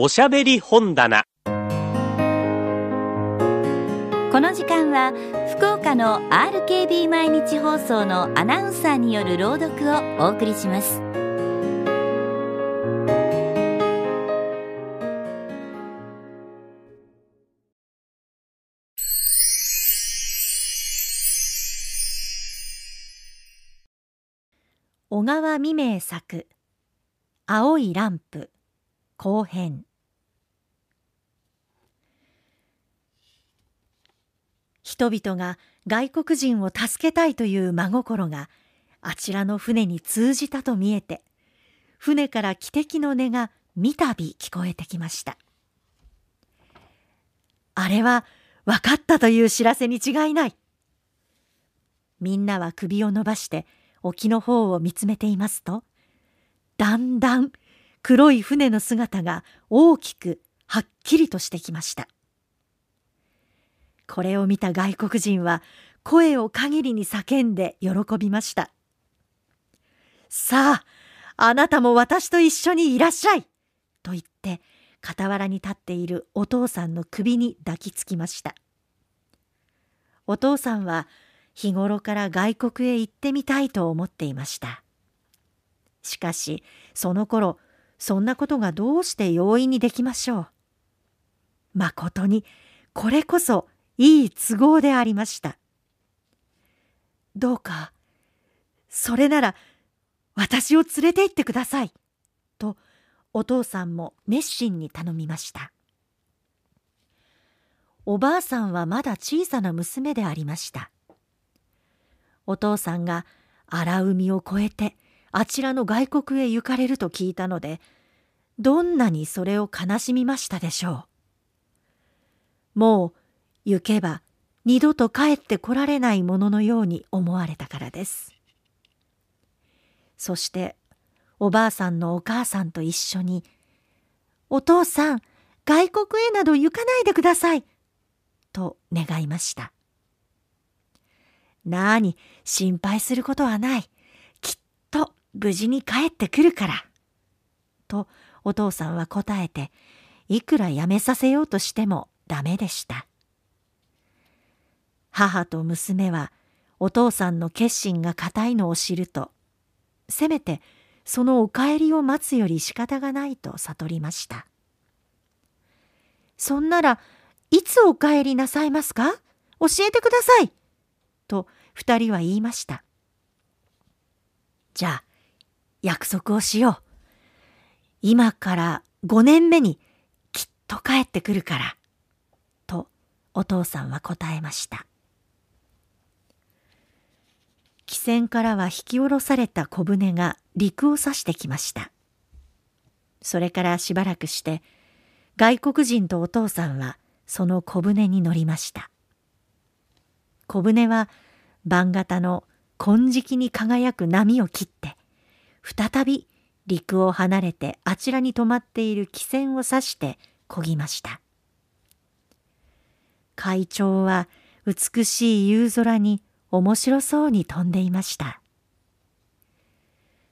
おしゃべり本棚。この時間は福岡の RKB 毎日放送のアナウンサーによる朗読をお送りします。小川未明作青いランプ後編。人々が外国人を助けたいという真心があちらの船に通じたと見えて船から汽笛の音が三度聞こえてきました。あれは分かったという知らせに違いない。みんなは首を伸ばして沖の方を見つめていますとだんだん黒い船の姿が大きくはっきりとしてきました。これを見た外国人は声を限りに叫んで喜びました。さああなたも私と一緒にいらっしゃい。と言って傍らに立っているお父さんの首に抱きつきました。お父さんは日頃から外国へ行ってみたいと思っていました。しかしその頃そんなことがどうして容易にできましょう。まことにこれこそいい都合でありました。どうかそれなら私を連れて行ってください。とお父さんも熱心に頼みました。おばあさんはまだ小さな娘でありました。お父さんが荒海を越えてあちらの外国へ行かれると聞いたのでどんなにそれを悲しみましたでしょう。もう行けば二度と帰ってこられないもののように思われたからです。そしておばあさんのお母さんと一緒に「お父さん外国へなど行かないでください」と願いました。なあに心配することはない。きっと無事に帰ってくるからとお父さんは答えていくらやめさせようとしてもダメでした。母と娘はお父さんの決心が固いのを知るとせめてそのお帰りを待つより仕方がないと悟りました。そんならいつお帰りなさいますか？教えてください！と二人は言いました。じゃあ約束をしよう。今から五年目にきっと帰ってくるから。とお父さんは答えました。汽船からは引き下ろされた小舟が陸を指してきました。それからしばらくして外国人とお父さんはその小舟に乗りました。小舟は番型の金色に輝く波を切って再び陸を離れてあちらに止まっている汽船を指して漕ぎました。会長は美しい夕空に面白そうに飛んでいました。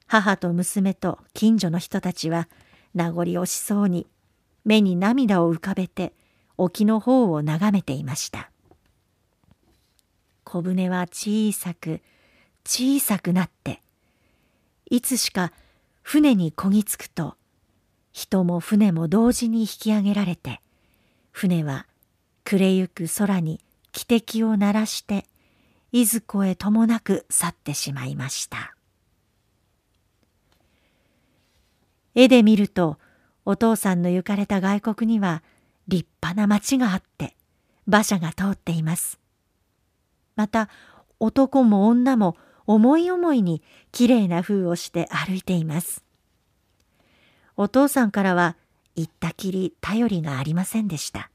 母と娘と近所の人たちは名残惜しそうに目に涙を浮かべて沖の方を眺めていました。小舟は小さく小さくなっていつしか船にこぎつくと人も船も同時に引き上げられて船は暮れゆく空に汽笛を鳴らしていずこへともなく去ってしまいました。絵で見るとお父さんの行かれた外国には立派な町があって馬車が通っています。また男も女も思い思いにきれいな風をして歩いています。お父さんからは言ったきり頼りがありませんでした。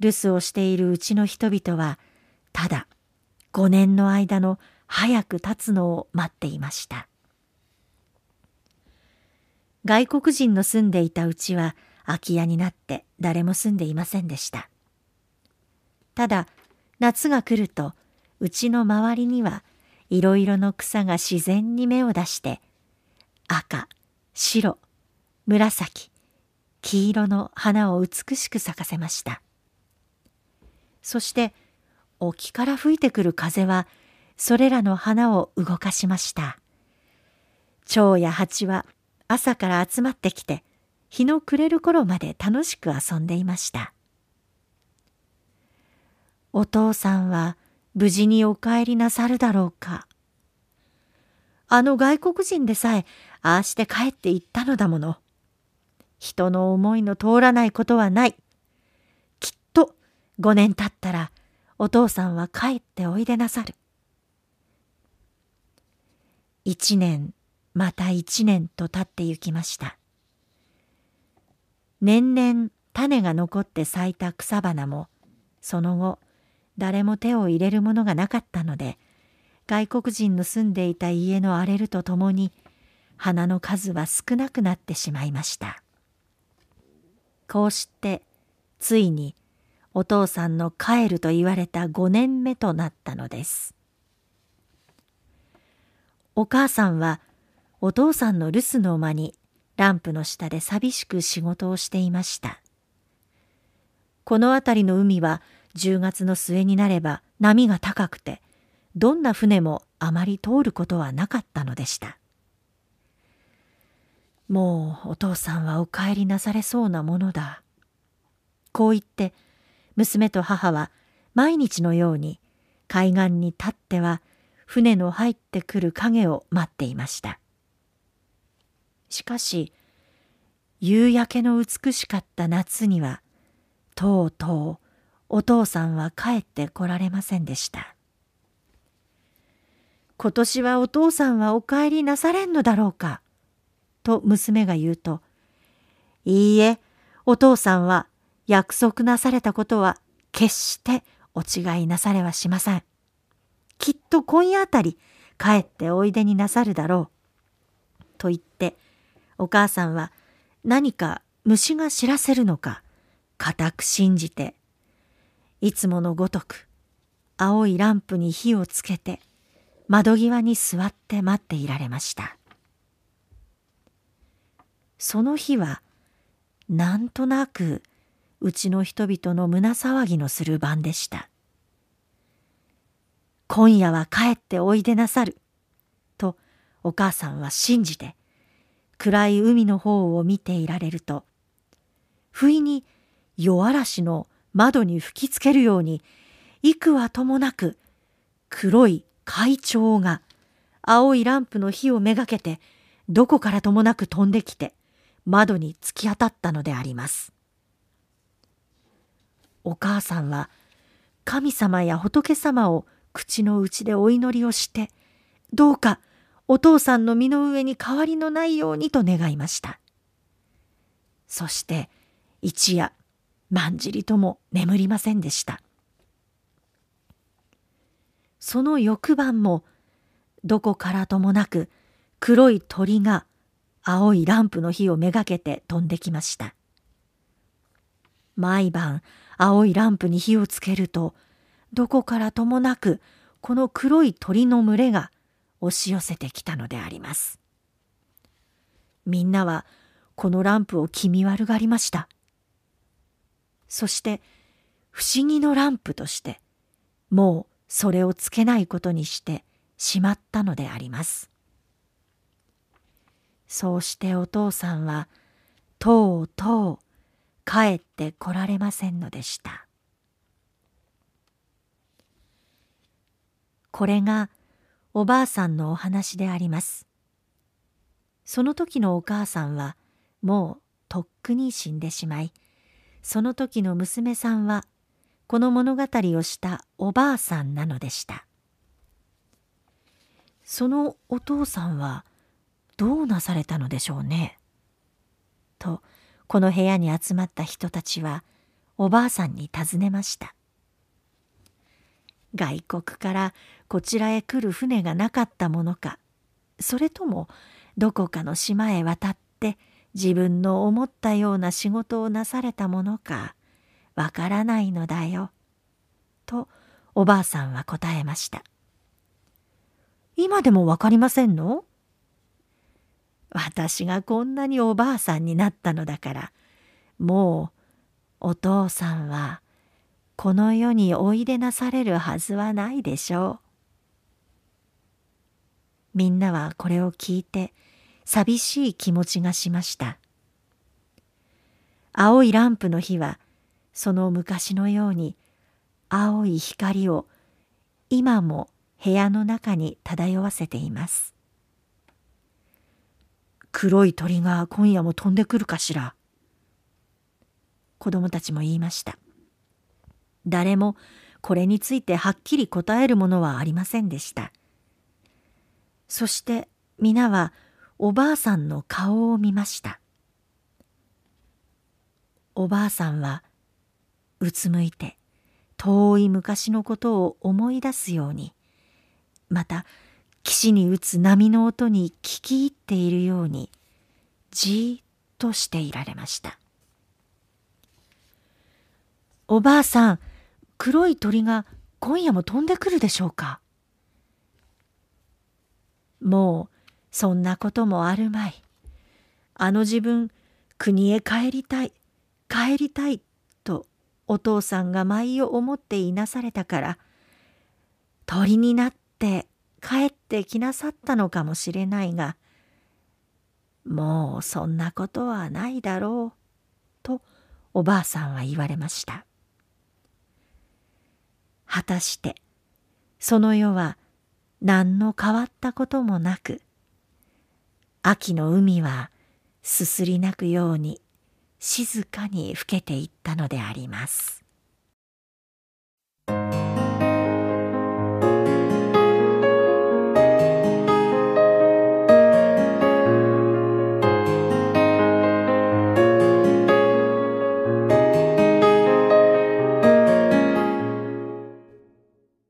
留守をしているうちの人々はただ5年の間の早く経つのを待っていました。外国人の住んでいたうちは空き家になって誰も住んでいませんでした。ただ夏が来るとうちの周りにはいろいろの草が自然に芽を出して赤白紫黄色の花を美しく咲かせました。そして沖から吹いてくる風はそれらの花を動かしました。蝶や蜂は朝から集まってきて日の暮れる頃まで楽しく遊んでいました。お父さんは無事にお帰りなさるだろうか。あの外国人でさえああして帰っていったのだもの。人の思いの通らないことはない。きっと5年経ったらお父さんは帰っておいでなさる。一年また一年と経ってゆきました。年々種が残って咲いた草花もその後誰も手を入れるものがなかったので外国人の住んでいた家の荒れるとともに花の数は少なくなってしまいました。こうしてついにお父さんの帰ると言われた5年目となったのです。お母さんはお父さんの留守の間にランプの下で寂しく仕事をしていました。この辺りの海は10月の末になれば波が高くてどんな船もあまり通ることはなかったのでした。もうお父さんはお帰りなされそうなものだ。こう言って娘と母は毎日のように海岸に立っては船の入ってくる影を待っていました。しかし夕焼けの美しかった夏にはとうとうお父さんは帰ってこられませんでした。今年はお父さんはお帰りなされんのだろうかと娘が言うといいえお父さんは約束なされたことは決してお違いなされはしません。きっと今夜あたり帰っておいでになさるだろう。と言ってお母さんは何か虫が知らせるのか固く信じていつものごとく青いランプに火をつけて窓際に座って待っていられました。その日はなんとなくうちの人々の胸騒ぎのする晩でした今夜は帰っておいでなさるとお母さんは信じて暗い海の方を見ていられると不意に夜嵐の窓に吹きつけるように幾はともなく黒い怪鳥が青いランプの火をめがけてどこからともなく飛んできて窓に突き当たったのであります。お母さんは神様や仏様を口の内でお祈りをしてどうかお父さんの身の上に変わりのないようにと願いました。そして一夜まんじりとも眠りませんでしたその翌晩もどこからともなく黒い鳥が青いランプの火をめがけて飛んできました毎晩青いランプに火をつけるとどこからともなくこの黒い鳥の群れが押し寄せてきたのでありますみんなはこのランプを気味悪がりましたそして不思議のランプとしてもうそれをつけないことにしてしまったのであります。そうしてお父さんはとうとう帰ってこられませんのでした。これがおばあさんのお話であります。その時のお母さんはもうとっくに死んでしまい、その時の娘さんはこの物語をしたおばあさんなのでしたそのお父さんはどうなされたのでしょうね？とこの部屋に集まった人たちはおばあさんに尋ねました外国からこちらへ来る船がなかったものかそれともどこかの島へ渡って自分の思ったような仕事をなされたものかわからないのだよ。とおばあさんは答えました。今でもわかりませんの？私がこんなにおばあさんになったのだからもうお父さんはこの世においでなされるはずはないでしょう。みんなはこれを聞いて寂しい気持ちがしました。青いランプの火はその昔のように青い光を今も部屋の中に漂わせています。黒い鳥が今夜も飛んでくるかしら。子供たちも言いました。誰もこれについてはっきり答えるものはありませんでした。そして皆はおばあさんの顔を見ました。おばあさんはうつむいて遠い昔のことを思い出すようにまた岸に打つ波の音に聞き入っているようにじーっとしていられました。おばあさん黒い鳥が今夜も飛んでくるでしょうか？もうそんなこともあるまい。あの自分国へ帰りたい帰りたいとお父さんが舞を思っていなされたから鳥になって帰ってきなさったのかもしれないがもうそんなことはないだろうとおばあさんは言われました。果たしてその世は何の変わったこともなく秋の海はすすり泣くように静かに更けていったのであります。